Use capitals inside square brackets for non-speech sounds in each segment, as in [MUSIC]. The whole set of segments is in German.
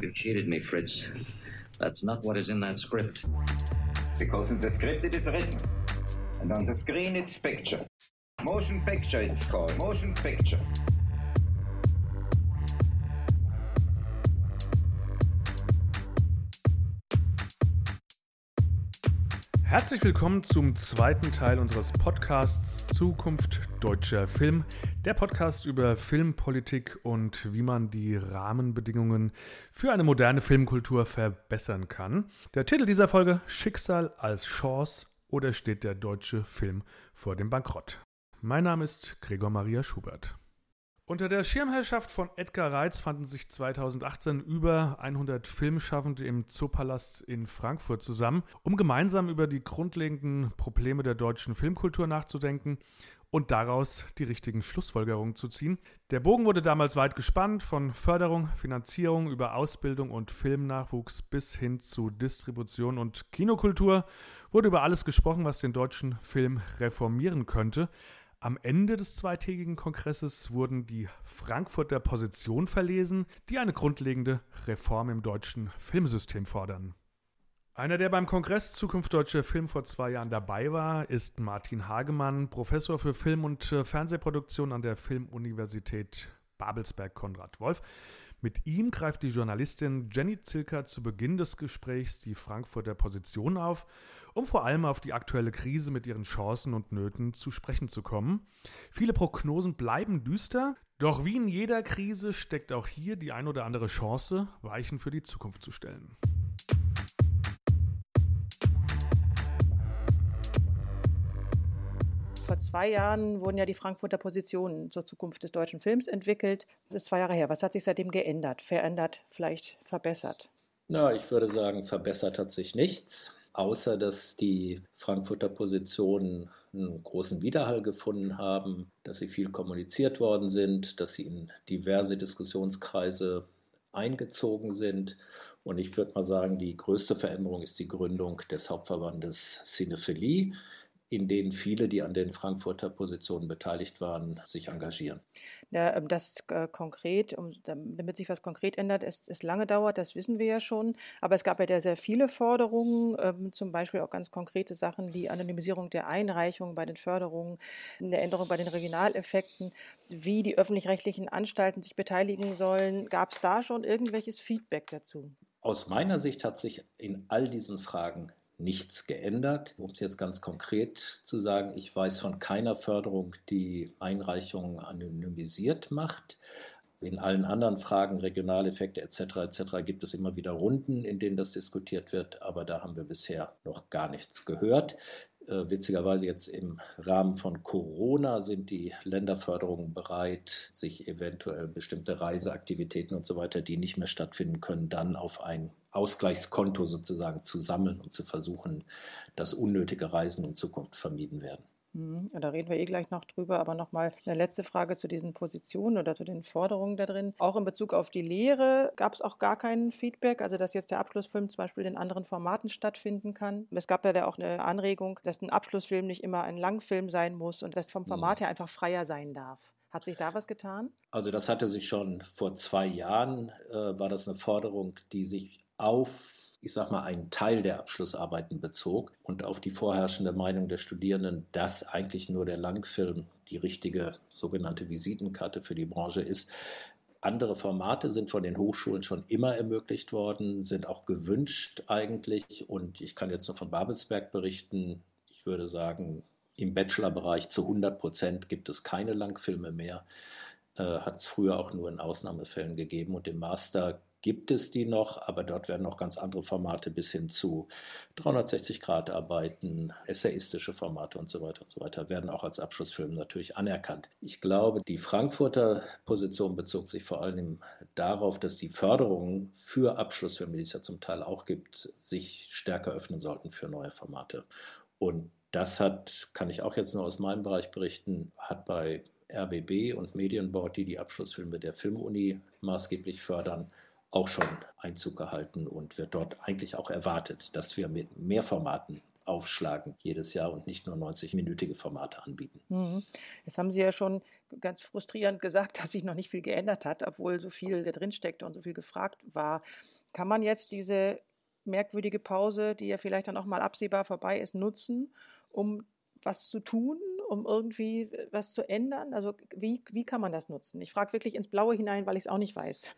You cheated me, Fritz. That's not what is in that script. Because in the script it is written. And on the screen it's pictures. Motion picture it's called. Motion picture. Herzlich willkommen zum zweiten Teil unseres Podcasts Zukunft deutscher Film. Der Podcast über Filmpolitik und wie man die Rahmenbedingungen für eine moderne Filmkultur verbessern kann. Der Titel dieser Folge Schicksal als Chance oder steht der deutsche Film vor dem Bankrott? Mein Name ist Gregor Maria Schubert. Unter der Schirmherrschaft von Edgar Reitz fanden sich 2018 über 100 Filmschaffende im Zoopalast in Frankfurt zusammen, um gemeinsam über die grundlegenden Probleme der deutschen Filmkultur nachzudenken und daraus die richtigen Schlussfolgerungen zu ziehen. Der Bogen wurde damals weit gespannt, von Förderung, Finanzierung über Ausbildung und Filmnachwuchs bis hin zu Distribution und Kinokultur wurde über alles gesprochen, was den deutschen Film reformieren könnte. Am Ende des zweitägigen Kongresses wurden die Frankfurter Positionen verlesen, die eine grundlegende Reform im deutschen Filmsystem fordern. Einer, der beim Kongress Zukunft Deutscher Film vor zwei Jahren dabei war, ist Martin Hagemann, Professor für Film- und äh, Fernsehproduktion an der Filmuniversität Babelsberg-Konrad Wolf. Mit ihm greift die Journalistin Jenny Zilker zu Beginn des Gesprächs die Frankfurter Position auf um vor allem auf die aktuelle Krise mit ihren Chancen und Nöten zu sprechen zu kommen. Viele Prognosen bleiben düster, doch wie in jeder Krise steckt auch hier die ein oder andere Chance, Weichen für die Zukunft zu stellen. Vor zwei Jahren wurden ja die Frankfurter Positionen zur Zukunft des deutschen Films entwickelt. Das ist zwei Jahre her. Was hat sich seitdem geändert, verändert, vielleicht verbessert? Na, ich würde sagen, verbessert hat sich nichts außer dass die Frankfurter Positionen einen großen Widerhall gefunden haben, dass sie viel kommuniziert worden sind, dass sie in diverse Diskussionskreise eingezogen sind. Und ich würde mal sagen, die größte Veränderung ist die Gründung des Hauptverbandes Cinephilie, in denen viele, die an den Frankfurter Positionen beteiligt waren, sich engagieren. Ja, ähm, das äh, konkret, damit sich was konkret ändert, ist, ist lange dauert, das wissen wir ja schon. Aber es gab ja sehr viele Forderungen, ähm, zum Beispiel auch ganz konkrete Sachen wie Anonymisierung der Einreichungen bei den Förderungen, eine Änderung bei den Regionaleffekten, wie die öffentlich-rechtlichen Anstalten sich beteiligen sollen. Gab es da schon irgendwelches Feedback dazu? Aus meiner Sicht hat sich in all diesen Fragen nichts geändert. Um es jetzt ganz konkret zu sagen, ich weiß von keiner Förderung, die Einreichungen anonymisiert macht. In allen anderen Fragen, Regionaleffekte etc. etc. gibt es immer wieder Runden, in denen das diskutiert wird, aber da haben wir bisher noch gar nichts gehört. Äh, witzigerweise jetzt im Rahmen von Corona sind die Länderförderungen bereit, sich eventuell bestimmte Reiseaktivitäten und so weiter, die nicht mehr stattfinden können, dann auf ein Ausgleichskonto sozusagen zu sammeln und zu versuchen, dass unnötige Reisen in Zukunft vermieden werden. Mhm. Da reden wir eh gleich noch drüber, aber nochmal eine letzte Frage zu diesen Positionen oder zu den Forderungen da drin. Auch in Bezug auf die Lehre gab es auch gar kein Feedback, also dass jetzt der Abschlussfilm zum Beispiel in anderen Formaten stattfinden kann. Es gab ja auch eine Anregung, dass ein Abschlussfilm nicht immer ein Langfilm sein muss und dass vom Format her einfach freier sein darf. Hat sich da was getan? Also das hatte sich schon vor zwei Jahren, äh, war das eine Forderung, die sich auf ich sag mal, einen Teil der Abschlussarbeiten bezog und auf die vorherrschende Meinung der Studierenden, dass eigentlich nur der Langfilm die richtige sogenannte Visitenkarte für die Branche ist. Andere Formate sind von den Hochschulen schon immer ermöglicht worden, sind auch gewünscht eigentlich. Und ich kann jetzt nur von Babelsberg berichten. Ich würde sagen, im Bachelorbereich zu 100 Prozent gibt es keine Langfilme mehr. Äh, Hat es früher auch nur in Ausnahmefällen gegeben. Und im Master gibt es die noch, aber dort werden noch ganz andere Formate bis hin zu 360-Grad-Arbeiten, essayistische Formate und so weiter und so weiter werden auch als Abschlussfilm natürlich anerkannt. Ich glaube, die Frankfurter Position bezog sich vor allem darauf, dass die Förderungen für Abschlussfilme, die es ja zum Teil auch gibt, sich stärker öffnen sollten für neue Formate. Und das hat, kann ich auch jetzt nur aus meinem Bereich berichten, hat bei RBB und Medienboard, die die Abschlussfilme der Filmuni maßgeblich fördern, auch schon Einzug gehalten und wird dort eigentlich auch erwartet, dass wir mit mehr Formaten aufschlagen jedes Jahr und nicht nur 90-minütige Formate anbieten. Mhm. Jetzt haben Sie ja schon ganz frustrierend gesagt, [LAUGHS] dass sich noch nicht viel geändert hat, obwohl so viel da drin steckte und so viel gefragt war. Kann man jetzt diese merkwürdige Pause, die ja vielleicht dann auch mal absehbar vorbei ist, nutzen, um was zu tun, um irgendwie was zu ändern? Also wie, wie kann man das nutzen? Ich frage wirklich ins Blaue hinein, weil ich es auch nicht weiß.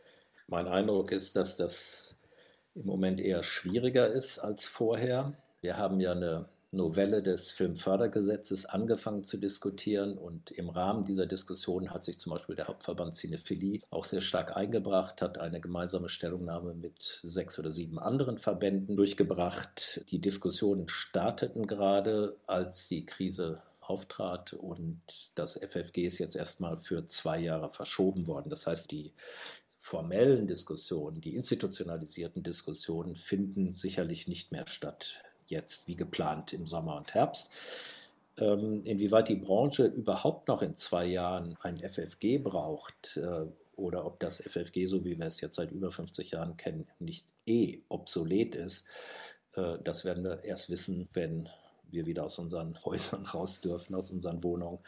Mein Eindruck ist, dass das im Moment eher schwieriger ist als vorher. Wir haben ja eine Novelle des Filmfördergesetzes angefangen zu diskutieren und im Rahmen dieser Diskussion hat sich zum Beispiel der Hauptverband Cinephilie auch sehr stark eingebracht, hat eine gemeinsame Stellungnahme mit sechs oder sieben anderen Verbänden durchgebracht. Die Diskussionen starteten gerade, als die Krise auftrat und das FFG ist jetzt erstmal für zwei Jahre verschoben worden. Das heißt, die formellen Diskussionen, die institutionalisierten Diskussionen finden sicherlich nicht mehr statt jetzt wie geplant im Sommer und Herbst. Ähm, inwieweit die Branche überhaupt noch in zwei Jahren ein FFG braucht äh, oder ob das FFG, so wie wir es jetzt seit über 50 Jahren kennen, nicht eh obsolet ist, äh, das werden wir erst wissen, wenn wir wieder aus unseren [LAUGHS] Häusern raus dürfen, aus unseren Wohnungen,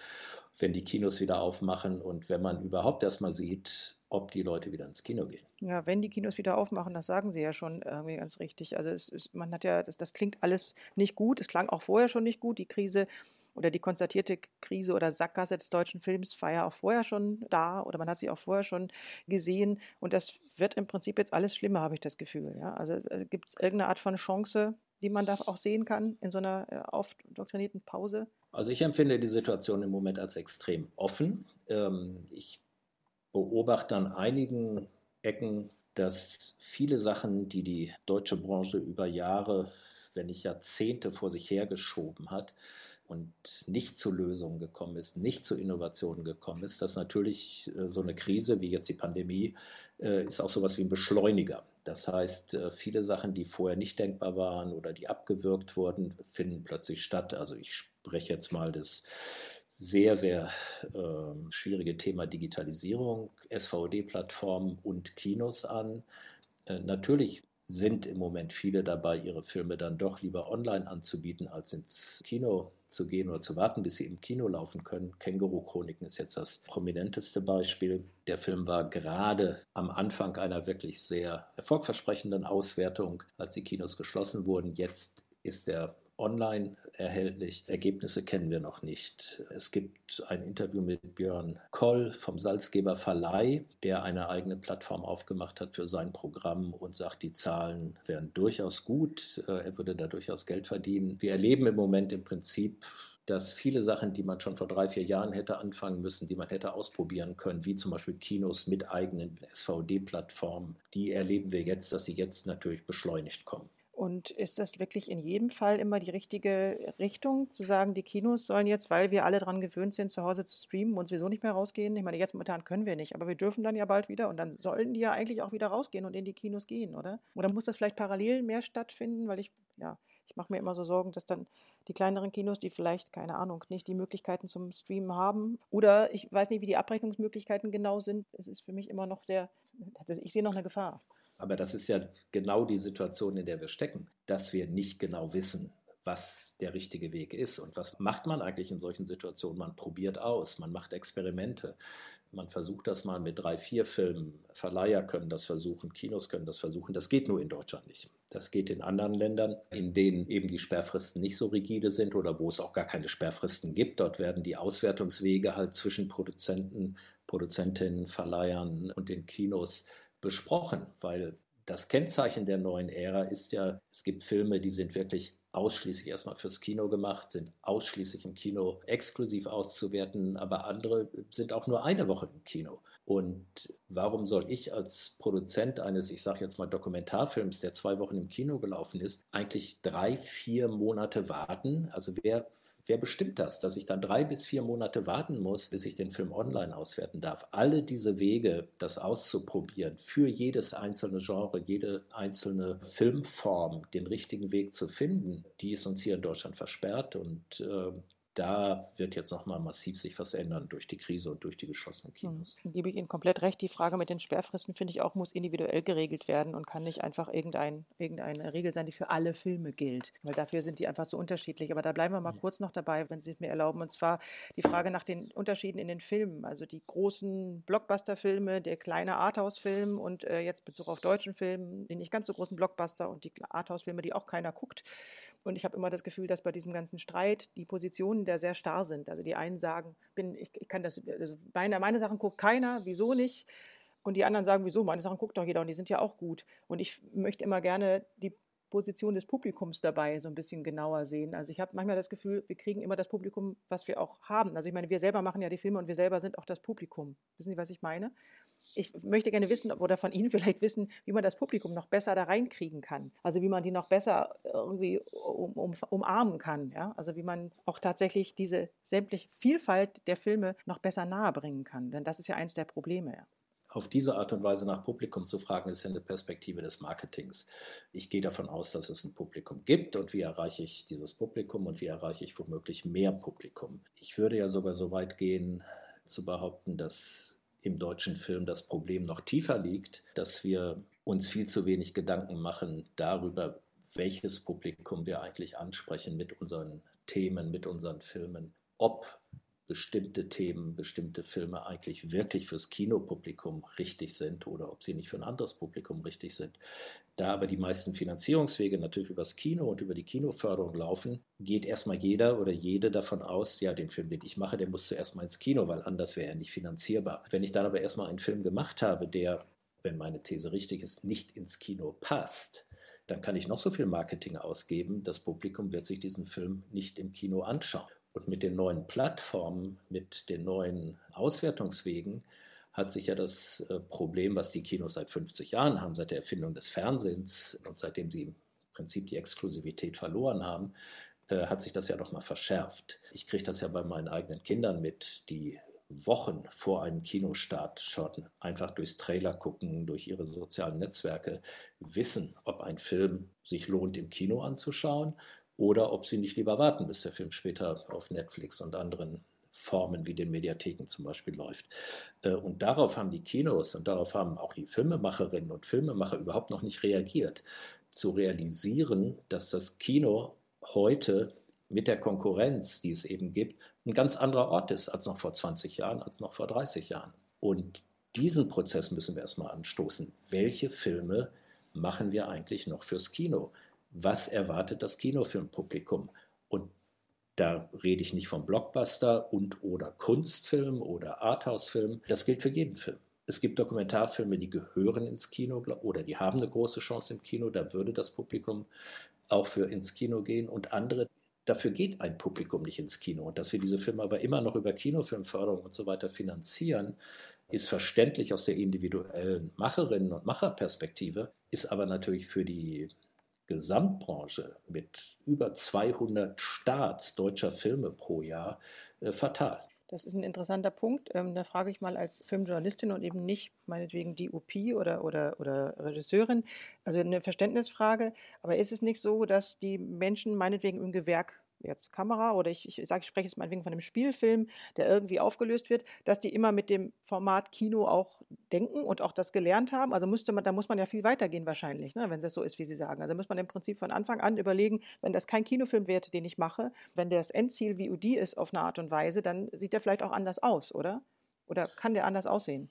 wenn die Kinos wieder aufmachen und wenn man überhaupt erstmal sieht, ob die Leute wieder ins Kino gehen. Ja, wenn die Kinos wieder aufmachen, das sagen Sie ja schon irgendwie ganz richtig. Also es, es, man hat ja, das, das klingt alles nicht gut. Es klang auch vorher schon nicht gut. Die Krise oder die konstatierte Krise oder Sackgasse des deutschen Films war ja auch vorher schon da oder man hat sie auch vorher schon gesehen. Und das wird im Prinzip jetzt alles schlimmer, habe ich das Gefühl. Ja? Also äh, gibt es irgendeine Art von Chance, die man da auch sehen kann in so einer äh, aufdoktrinierten Pause? Also ich empfinde die Situation im Moment als extrem offen. Ähm, ich beobachte an einigen Ecken, dass viele Sachen, die die deutsche Branche über Jahre, wenn nicht Jahrzehnte vor sich hergeschoben hat und nicht zu Lösungen gekommen ist, nicht zu Innovationen gekommen ist, dass natürlich äh, so eine Krise wie jetzt die Pandemie äh, ist auch sowas wie ein Beschleuniger. Das heißt, äh, viele Sachen, die vorher nicht denkbar waren oder die abgewürgt wurden, finden plötzlich statt. Also ich spreche jetzt mal das sehr, sehr äh, schwierige Thema Digitalisierung, SVOD-Plattformen und Kinos an. Äh, natürlich sind im Moment viele dabei, ihre Filme dann doch lieber online anzubieten, als ins Kino zu gehen oder zu warten, bis sie im Kino laufen können. Känguru-Chroniken ist jetzt das prominenteste Beispiel. Der Film war gerade am Anfang einer wirklich sehr erfolgversprechenden Auswertung, als die Kinos geschlossen wurden. Jetzt ist er online erhältlich. Ergebnisse kennen wir noch nicht. Es gibt ein Interview mit Björn Koll vom Salzgeber Verleih, der eine eigene Plattform aufgemacht hat für sein Programm und sagt, die Zahlen wären durchaus gut. Äh, er würde da durchaus Geld verdienen. Wir erleben im Moment im Prinzip dass viele Sachen, die man schon vor drei, vier Jahren hätte anfangen müssen, die man hätte ausprobieren können, wie zum Beispiel Kinos mit eigenen SVD-Plattformen, die erleben wir jetzt, dass sie jetzt natürlich beschleunigt kommen. Und ist das wirklich in jedem Fall immer die richtige Richtung, zu sagen, die Kinos sollen jetzt, weil wir alle daran gewöhnt sind, zu Hause zu streamen und sowieso nicht mehr rausgehen? Ich meine, jetzt momentan können wir nicht, aber wir dürfen dann ja bald wieder und dann sollen die ja eigentlich auch wieder rausgehen und in die Kinos gehen, oder? Oder muss das vielleicht parallel mehr stattfinden? Weil ich, ja, ich mache mir immer so Sorgen, dass dann die kleineren Kinos, die vielleicht, keine Ahnung, nicht die Möglichkeiten zum Streamen haben, oder ich weiß nicht, wie die Abrechnungsmöglichkeiten genau sind. Es ist für mich immer noch sehr, ich sehe noch eine Gefahr. Aber das ist ja genau die Situation, in der wir stecken, dass wir nicht genau wissen, was der richtige Weg ist. Und was macht man eigentlich in solchen Situationen? Man probiert aus, man macht Experimente. Man versucht das mal mit drei, vier Filmen. Verleiher können das versuchen, Kinos können das versuchen. Das geht nur in Deutschland nicht. Das geht in anderen Ländern, in denen eben die Sperrfristen nicht so rigide sind oder wo es auch gar keine Sperrfristen gibt. Dort werden die Auswertungswege halt zwischen Produzenten, Produzentinnen, Verleihern und den Kinos besprochen, weil das Kennzeichen der neuen Ära ist ja, es gibt Filme, die sind wirklich ausschließlich erstmal fürs Kino gemacht, sind ausschließlich im Kino exklusiv auszuwerten, aber andere sind auch nur eine Woche im Kino. Und warum soll ich als Produzent eines, ich sage jetzt mal Dokumentarfilms, der zwei Wochen im Kino gelaufen ist, eigentlich drei, vier Monate warten? Also wer Wer bestimmt das, dass ich dann drei bis vier Monate warten muss, bis ich den Film online auswerten darf? Alle diese Wege, das auszuprobieren, für jedes einzelne Genre, jede einzelne Filmform den richtigen Weg zu finden, die ist uns hier in Deutschland versperrt und äh, da wird jetzt nochmal massiv sich was ändern durch die Krise und durch die geschlossenen hm, Kinos. Da gebe ich Ihnen komplett recht. Die Frage mit den Sperrfristen, finde ich auch, muss individuell geregelt werden und kann nicht einfach irgendein, irgendeine Regel sein, die für alle Filme gilt. Weil dafür sind die einfach zu unterschiedlich. Aber da bleiben wir mal mhm. kurz noch dabei, wenn Sie es mir erlauben. Und zwar die Frage nach den Unterschieden in den Filmen. Also die großen Blockbuster-Filme, der kleine Arthouse-Film und äh, jetzt Bezug auf deutschen Filmen, die nicht ganz so großen Blockbuster und die Arthouse-Filme, die auch keiner guckt. Und ich habe immer das Gefühl, dass bei diesem ganzen Streit die Positionen da sehr starr sind. Also die einen sagen, bin, ich, ich kann das, also meine, meine Sachen guckt keiner, wieso nicht? Und die anderen sagen, wieso? Meine Sachen guckt doch jeder und die sind ja auch gut. Und ich möchte immer gerne die Position des Publikums dabei so ein bisschen genauer sehen. Also ich habe manchmal das Gefühl, wir kriegen immer das Publikum, was wir auch haben. Also ich meine, wir selber machen ja die Filme und wir selber sind auch das Publikum. Wissen Sie, was ich meine? Ich möchte gerne wissen oder von Ihnen [LAUGHS] vielleicht wissen, wie man das Publikum noch besser da reinkriegen kann. Also wie man die noch besser irgendwie um, um, umarmen kann. Ja? Also wie man auch tatsächlich diese sämtliche Vielfalt der Filme noch besser nahebringen kann. Denn das ist ja eins der Probleme. Ja. Auf diese Art und Weise nach Publikum zu fragen, ist ja eine Perspektive des Marketings. Ich gehe davon aus, dass es ein Publikum gibt und wie erreiche ich dieses Publikum und wie erreiche ich womöglich mehr Publikum. Ich würde ja sogar so weit gehen, zu behaupten, dass im deutschen Film das Problem noch tiefer liegt, dass wir uns viel zu wenig Gedanken machen darüber, welches Publikum wir eigentlich ansprechen mit unseren Themen, mit unseren Filmen, ob bestimmte Themen, bestimmte Filme eigentlich wirklich fürs Kinopublikum richtig sind oder ob sie nicht für ein anderes Publikum richtig sind. Da aber die meisten Finanzierungswege natürlich übers Kino und über die Kinoförderung laufen, geht erstmal jeder oder jede davon aus, ja, den Film, den ich mache, der muss zuerst mal ins Kino, weil anders wäre er nicht finanzierbar. Wenn ich dann aber erstmal einen Film gemacht habe, der, wenn meine These richtig ist, nicht ins Kino passt, dann kann ich noch so viel Marketing ausgeben, das Publikum wird sich diesen Film nicht im Kino anschauen. Und mit den neuen Plattformen, mit den neuen Auswertungswegen hat sich ja das äh, Problem, was die Kinos seit 50 Jahren haben, seit der Erfindung des Fernsehens und seitdem sie im Prinzip die Exklusivität verloren haben, äh, hat sich das ja noch mal verschärft. Ich kriege das ja bei meinen eigenen Kindern mit, die Wochen vor einem Kinostart schon einfach durchs Trailer gucken, durch ihre sozialen Netzwerke wissen, ob ein Film sich lohnt im Kino anzuschauen oder ob sie nicht lieber warten, bis der Film später auf Netflix und anderen Formen wie den Mediatheken zum Beispiel läuft. Äh, und darauf haben die Kinos und darauf haben auch die Filmemacherinnen und Filmemacher überhaupt noch nicht reagiert. Zu realisieren, dass das Kino heute mit der Konkurrenz, die es eben gibt, ein ganz anderer Ort ist als noch vor 20 Jahren, als noch vor 30 Jahren. Und diesen Prozess müssen wir erstmal anstoßen. Welche Filme machen wir eigentlich noch fürs Kino? Was erwartet das Kinofilmpublikum? Und da rede ich nicht vom Blockbuster und oder Kunstfilm oder Arthouse-Film. Das gilt für jeden Film. Es gibt Dokumentarfilme, die gehören ins Kino oder die haben eine große Chance im Kino. Da würde das Publikum auch für ins Kino gehen und andere. Dafür geht ein Publikum nicht ins Kino. Und dass wir diese Filme aber immer noch über Kinofilmförderung und so weiter finanzieren, ist verständlich aus der individuellen Macherinnen- und Macherperspektive, ist aber natürlich für die Gesamtbranche mit über 200 Starts deutscher Filme pro Jahr äh, fatal. Das ist ein interessanter Punkt. Ähm, da frage ich mal als Filmjournalistin und eben nicht meinetwegen DOP oder, oder, oder Regisseurin, also eine Verständnisfrage. Aber ist es nicht so, dass die Menschen meinetwegen im Gewerk jetzt Kamera oder ich, ich sage, ich spreche jetzt meinetwegen von einem Spielfilm, der irgendwie aufgelöst wird, dass die immer mit dem Format Kino auch denken und auch das gelernt haben. Also müsste man, da muss man ja viel weitergehen wahrscheinlich, ne, wenn das so ist, wie Sie sagen. Also muss man im Prinzip von Anfang an überlegen, wenn das kein Kinofilm wird, den ich mache, wenn das Endziel VOD ist auf eine Art und Weise, dann sieht der vielleicht auch anders aus, oder? Oder kann der anders aussehen?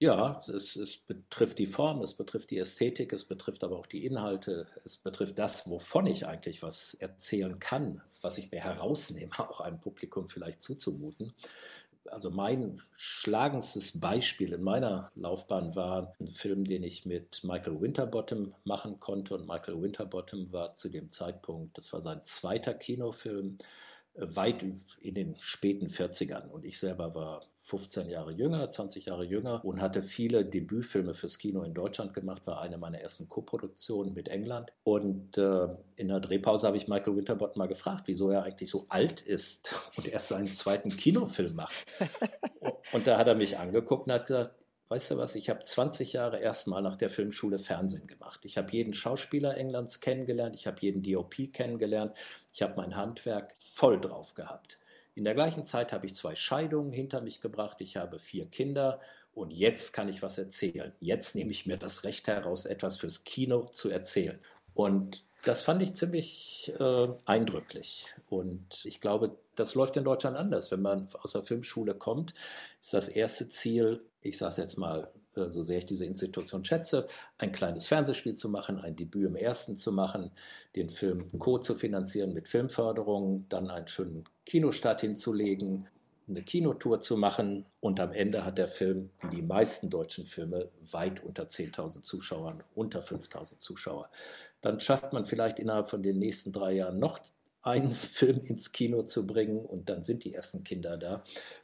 Ja, es, es, betrifft die Form, es betrifft die Ästhetik, es betrifft aber auch die Inhalte, es betrifft das, wovon ich eigentlich was erzählen kann, was ich mir herausnehme, auch einem Publikum vielleicht zuzumuten. Also mein schlagendstes Beispiel in meiner Laufbahn war ein Film, den ich mit Michael Winterbottom machen konnte. Und Michael Winterbottom war zu dem Zeitpunkt, das war sein zweiter Kinofilm, weit in den späten 40ern. Und ich selber war 15 Jahre jünger, 20 Jahre jünger und hatte viele Debütfilme fürs Kino in Deutschland gemacht, war eine meiner ersten Koproduktionen mit England. Und äh, in der Drehpause habe ich Michael Winterbott mal gefragt, wieso er eigentlich so alt ist [LAUGHS] und erst seinen zweiten Kinofilm macht. [LAUGHS] und da hat er mich angeguckt und hat gesagt, weißt du was, ich habe 20 Jahre erstmal nach der Filmschule Fernsehen gemacht. Ich habe jeden Schauspieler Englands kennengelernt, ich habe jeden DOP kennengelernt, ich habe mein Handwerk voll drauf gehabt. In der gleichen Zeit habe ich zwei Scheidungen hinter mich gebracht, ich habe vier Kinder und jetzt kann ich was erzählen. Jetzt nehme ich mir das Recht heraus, etwas fürs Kino zu erzählen. Und das fand ich ziemlich äh, eindrücklich. Und ich glaube, das läuft in Deutschland anders. Wenn man aus der Filmschule kommt, ist das erste Ziel, ich sage es jetzt mal, äh, so sehr ich diese Institution schätze, ein kleines Fernsehspiel zu machen, ein Debüt im ersten zu machen, den Film Co. zu finanzieren mit Filmförderung, dann einen schönen Kinostart hinzulegen, eine Kinotour zu machen und am Ende hat der Film, wie die meisten deutschen Filme, weit unter 10.000 Zuschauern, unter 5.000 Zuschauer. Dann schafft man vielleicht innerhalb von den nächsten drei Jahren noch einen [LAUGHS] Film ins Kino zu bringen und dann sind die ersten Kinder da.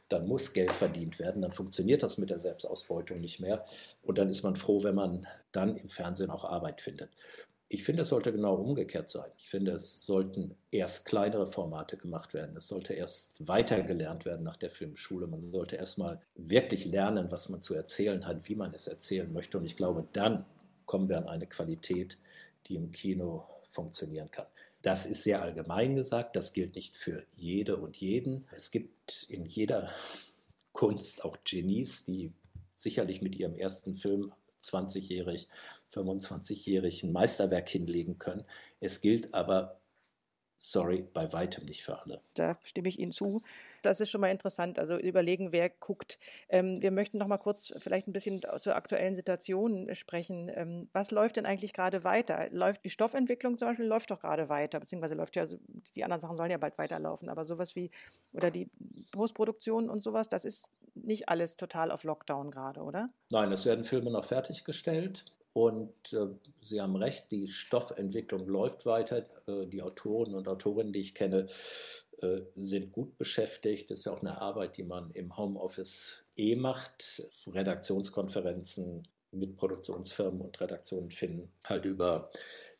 Dann muss Geld verdient werden, dann funktioniert das mit der Selbstausbeutung nicht mehr und dann ist man froh, wenn man dann im Fernsehen auch Arbeit findet. Ich finde, es sollte genau umgekehrt sein. Ich finde, es sollten erst kleinere Formate gemacht werden. Es sollte erst weitergelernt werden nach der Filmschule. Man sollte erst mal wirklich lernen, was man zu erzählen hat, wie man es erzählen möchte. Und ich glaube, dann kommen wir an eine Qualität, die im Kino funktionieren kann. Das ist sehr allgemein gesagt. Das gilt nicht für jede und jeden. Es gibt in jeder [LAUGHS] Kunst auch Genies, die sicherlich mit ihrem ersten Film 20-jährig, 25-jährig ein Meisterwerk hinlegen können. Es gilt aber, sorry, bei weitem nicht für alle. Da stimme ich Ihnen zu. Das ist schon mal interessant. Also überlegen, wer guckt. Ähm, wir möchten noch mal kurz vielleicht ein bisschen zur aktuellen Situation sprechen. Ähm, was läuft denn eigentlich gerade weiter? Läuft die Stoffentwicklung zum Beispiel läuft doch gerade weiter, beziehungsweise läuft ja, die anderen Sachen sollen ja bald weiterlaufen, aber sowas wie, oder die Postproduktion und sowas, das ist nicht alles total auf Lockdown gerade, oder? Nein, es werden Filme noch fertiggestellt. Und äh, Sie haben recht, die Stoffentwicklung läuft weiter. Äh, die Autoren und Autorinnen, die ich kenne, äh, sind gut beschäftigt. Das ist ja auch eine Arbeit, die man im Homeoffice eh macht. Redaktionskonferenzen mit Produktionsfirmen und Redaktionen finden halt über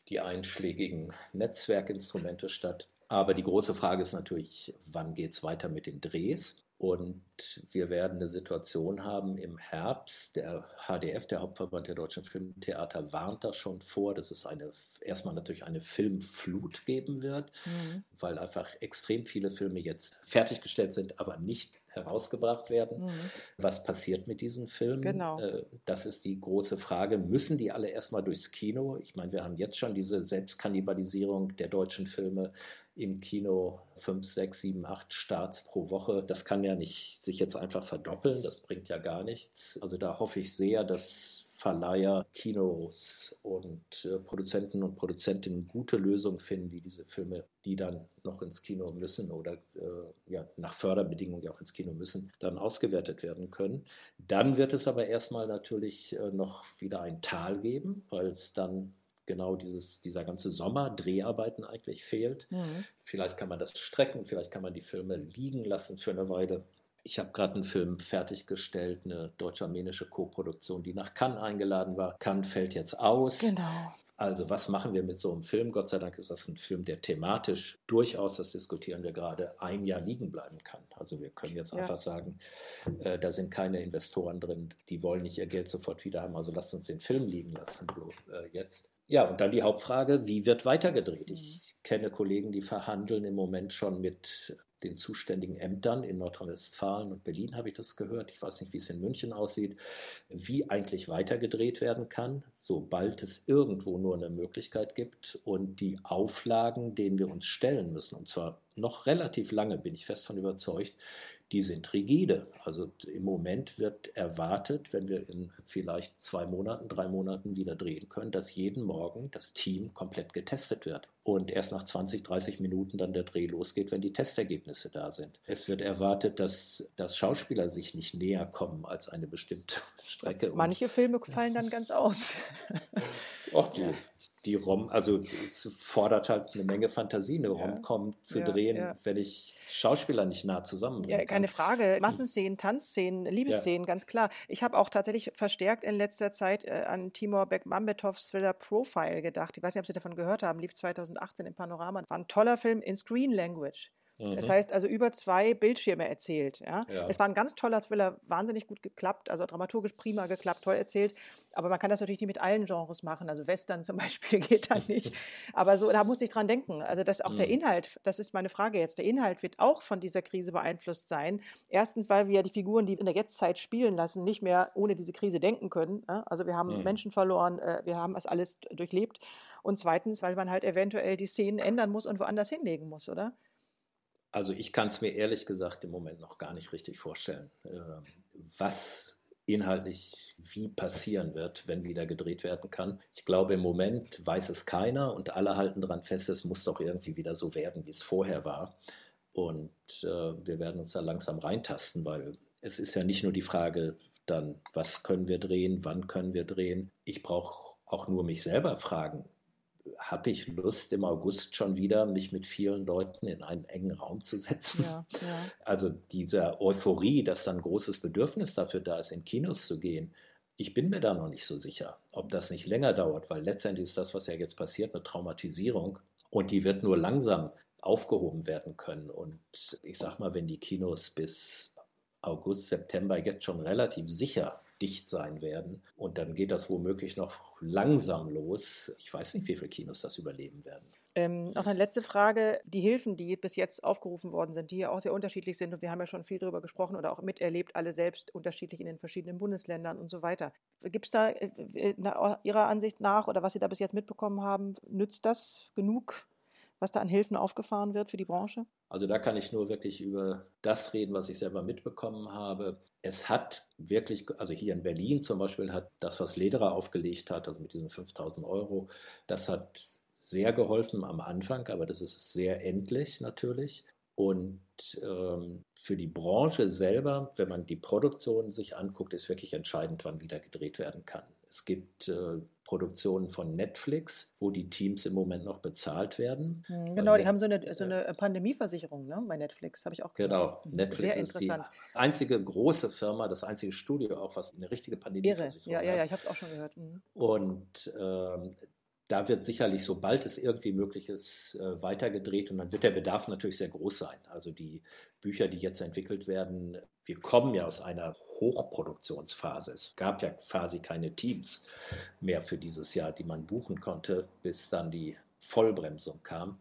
die einschlägigen Netzwerkinstrumente statt. Aber die große Frage ist natürlich, wann geht es weiter mit den Drehs? Und wir werden eine Situation haben im Herbst. Der HDF, der Hauptverband der deutschen Filmtheater, warnt da schon vor, dass es eine, erstmal natürlich eine Filmflut geben wird, mhm. weil einfach extrem viele Filme jetzt fertiggestellt sind, aber nicht herausgebracht werden. Mhm. Was passiert mit diesen Filmen? Genau. Äh, das ist die große Frage. Müssen die alle erstmal durchs Kino? Ich meine, wir haben jetzt schon diese Selbstkannibalisierung der deutschen Filme im Kino fünf, sechs, sieben, acht Starts pro Woche. Das kann ja nicht sich jetzt einfach verdoppeln. Das bringt ja gar nichts. Also da hoffe ich sehr, dass Verleiher, Kinos und äh, Produzenten und Produzentinnen gute Lösungen finden, wie diese Filme, die dann noch ins Kino müssen oder äh, ja, nach Förderbedingungen auch ins Kino müssen, dann ausgewertet werden können. Dann wird es aber erstmal natürlich äh, noch wieder ein Tal geben, weil es dann genau dieses, dieser ganze Sommer Dreharbeiten eigentlich fehlt. Mhm. Vielleicht kann man das strecken, vielleicht kann man die Filme liegen lassen für eine Weile. Ich habe gerade einen Film fertiggestellt, eine deutsch-armenische Co-Produktion, die nach Cannes eingeladen war. Cannes fällt jetzt aus. Genau. Also was machen wir mit so einem Film? Gott sei Dank ist das ein Film, der thematisch durchaus, das diskutieren wir gerade, ein Jahr liegen bleiben kann. Also wir können jetzt ja. einfach sagen, äh, da sind keine Investoren drin, die wollen nicht ihr Geld sofort wieder haben, also lasst uns den Film liegen lassen äh, jetzt. Ja, und dann die Hauptfrage, wie wird weitergedreht? Ich mhm. kenne Kollegen, die verhandeln im Moment schon mit den zuständigen Ämtern in Nordrhein-Westfalen und Berlin, habe ich das gehört. Ich weiß nicht, wie es in München aussieht, wie eigentlich weitergedreht werden kann, sobald es irgendwo nur eine Möglichkeit gibt. Und die Auflagen, denen wir uns stellen müssen, und zwar noch relativ lange, bin ich fest von überzeugt, die sind rigide. Also im Moment wird erwartet, wenn wir in vielleicht zwei Monaten, drei Monaten wieder drehen können, dass jeden Morgen das Team komplett getestet wird und erst nach 20, 30 Minuten dann der Dreh losgeht, wenn die Testergebnisse da sind. Es wird erwartet, dass, dass Schauspieler sich nicht näher kommen als eine bestimmte [LAUGHS] Strecke. Manche Filme fallen dann ganz aus. [LAUGHS] Och, die, die Rom, also es fordert halt eine Menge Fantasie, eine ja. Rom-Com zu ja, drehen, ja. wenn ich Schauspieler nicht nah zusammen Ja, keine Frage. Massenszenen, Tanzszenen, Liebesszenen, ganz klar. Ich habe auch tatsächlich verstärkt in letzter Zeit äh, an Timur Bekmambetows Thriller Profile gedacht. Ich weiß nicht, ob Sie davon gehört haben, lief 2018 im Panorama. War ein toller Film in Screen Language. Mhm. Das heißt also über zwei Bildschirme erzählt. Ja? ja? Es war ein ganz toller Thriller, wahnsinnig gut geklappt, also dramaturgisch prima geklappt, toll erzählt. Aber man kann das natürlich nicht mit allen Genres machen. Also Western [LAUGHS] zum Beispiel geht da nicht. [LAUGHS] Aber so, da musste ich dran denken. Also dass auch mhm. der Inhalt, das ist meine Frage jetzt, der Inhalt wird auch von dieser Krise beeinflusst sein. Erstens, weil wir die Figuren, die in der Jetztzeit spielen lassen, nicht mehr ohne diese Krise denken können. Also wir haben mhm. Menschen verloren, äh, wir haben das alles durchlebt. Und zweitens, weil man halt eventuell die Szenen ändern muss und woanders hinlegen muss, oder? Also ich kann es mir ehrlich gesagt im Moment noch gar nicht richtig vorstellen, ähm, was inhaltlich wie passieren wird, wenn wieder gedreht werden kann. Ich glaube, im Moment weiß es keiner und alle halten daran fest, es muss doch irgendwie wieder so werden, wie es vorher war. Und äh, wir werden uns da langsam reintasten, weil es ist ja nicht nur die Frage dann, was können wir drehen, wann können wir drehen. Ich brauche auch nur mich selber fragen, habe ich Lust, im August schon wieder mich mit vielen Leuten in einen engen Raum zu setzen. Ja, ja. Also diese Euphorie, dass dann ein großes Bedürfnis dafür da ist, in Kinos zu gehen. Ich bin mir da noch nicht so sicher, ob das nicht länger dauert, weil letztendlich ist das, was ja jetzt passiert, eine Traumatisierung und die wird nur langsam aufgehoben werden können. Und ich sag mal, wenn die Kinos bis August, September jetzt schon relativ sicher dicht sein werden. Und dann geht das womöglich noch langsam los. Ich weiß nicht, wie viele Kinos das überleben werden. Ähm, noch eine letzte Frage. Die Hilfen, die bis jetzt aufgerufen worden sind, die ja auch sehr unterschiedlich sind, und wir haben ja schon viel darüber gesprochen oder auch miterlebt, alle selbst unterschiedlich in den verschiedenen Bundesländern und so weiter. Gibt es da äh, äh, Ihrer Ansicht nach oder was Sie da bis jetzt mitbekommen haben, nützt das genug was da an Hilfen aufgefahren wird für die Branche? Also da kann ich nur wirklich über das reden, was ich selber mitbekommen habe. Es hat wirklich, also hier in Berlin zum Beispiel hat das, was Lederer aufgelegt hat, also mit diesen 5000 Euro, das hat sehr geholfen am Anfang, aber das ist sehr endlich natürlich. Und ähm, für die Branche selber, wenn man die Produktion sich anguckt, ist wirklich entscheidend, wann wieder gedreht werden kann. Es gibt äh, Produktionen von Netflix, wo die Teams im Moment noch bezahlt werden. Hm, genau, die haben so eine, so eine Pandemieversicherung ne, bei Netflix, habe ich auch gehört. Genau, hm, Netflix Sehr ist die einzige große Firma, das einzige Studio auch, was eine richtige Pandemieversicherung Irre. Ja, ja, ja, ich habe es auch schon gehört. Mhm. Und ähm, da wird sicherlich, sobald es irgendwie möglich ist, äh, weitergedreht und dann wird der Bedarf natürlich sehr groß sein. Also die Bücher, die jetzt entwickelt werden, wir kommen ja aus einer Hochproduktionsphase. Es gab ja quasi keine Teams mehr für dieses Jahr, die man buchen konnte, bis dann die Vollbremsung kam.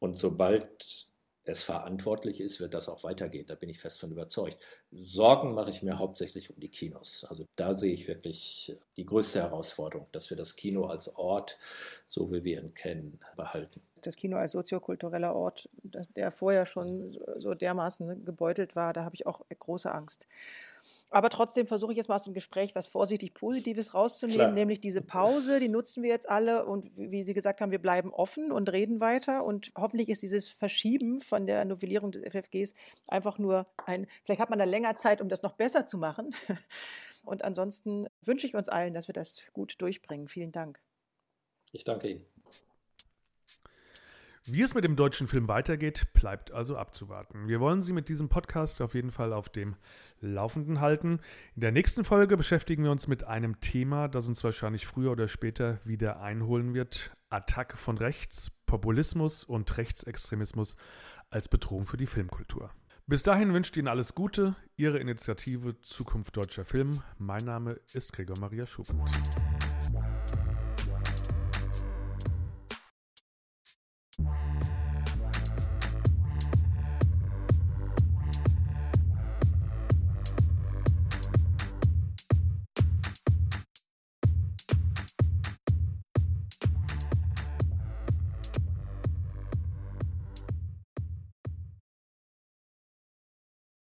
Und sobald es verantwortlich ist, wird das auch weitergehen. Da bin ich fest von überzeugt. Sorgen mache ich mir hauptsächlich um die Kinos. Also da sehe ich wirklich die größte Herausforderung, dass wir das Kino als Ort, so wie wir ihn kennen, behalten. Das Kino als soziokultureller Ort, der vorher schon so dermaßen gebeutelt war, da habe ich auch große Angst. Aber trotzdem versuche ich jetzt mal aus dem Gespräch was vorsichtig Positives rauszunehmen, Klar. nämlich diese Pause, die nutzen wir jetzt alle und wie Sie gesagt haben, wir bleiben offen und reden weiter und hoffentlich ist dieses Verschieben von der Novellierung des FFGs einfach nur ein, vielleicht hat man da länger Zeit, um das noch besser zu machen. [LAUGHS] Und ansonsten wünsche ich uns allen, dass wir das gut durchbringen. Vielen Dank. Ich danke Ihnen. Wie es mit dem deutschen Film weitergeht, bleibt also abzuwarten. Wir wollen Sie mit diesem Podcast auf jeden Fall auf dem Laufenden halten. In der nächsten Folge beschäftigen wir uns mit einem Thema, das uns wahrscheinlich früher oder später wieder einholen wird. Attacke von rechts, Populismus und Rechtsextremismus als Bedrohung für die Filmkultur. Bis dahin wünscht Ihnen alles Gute, Ihre Initiative Zukunft deutscher Film. Mein Name ist Gregor Maria Schubert.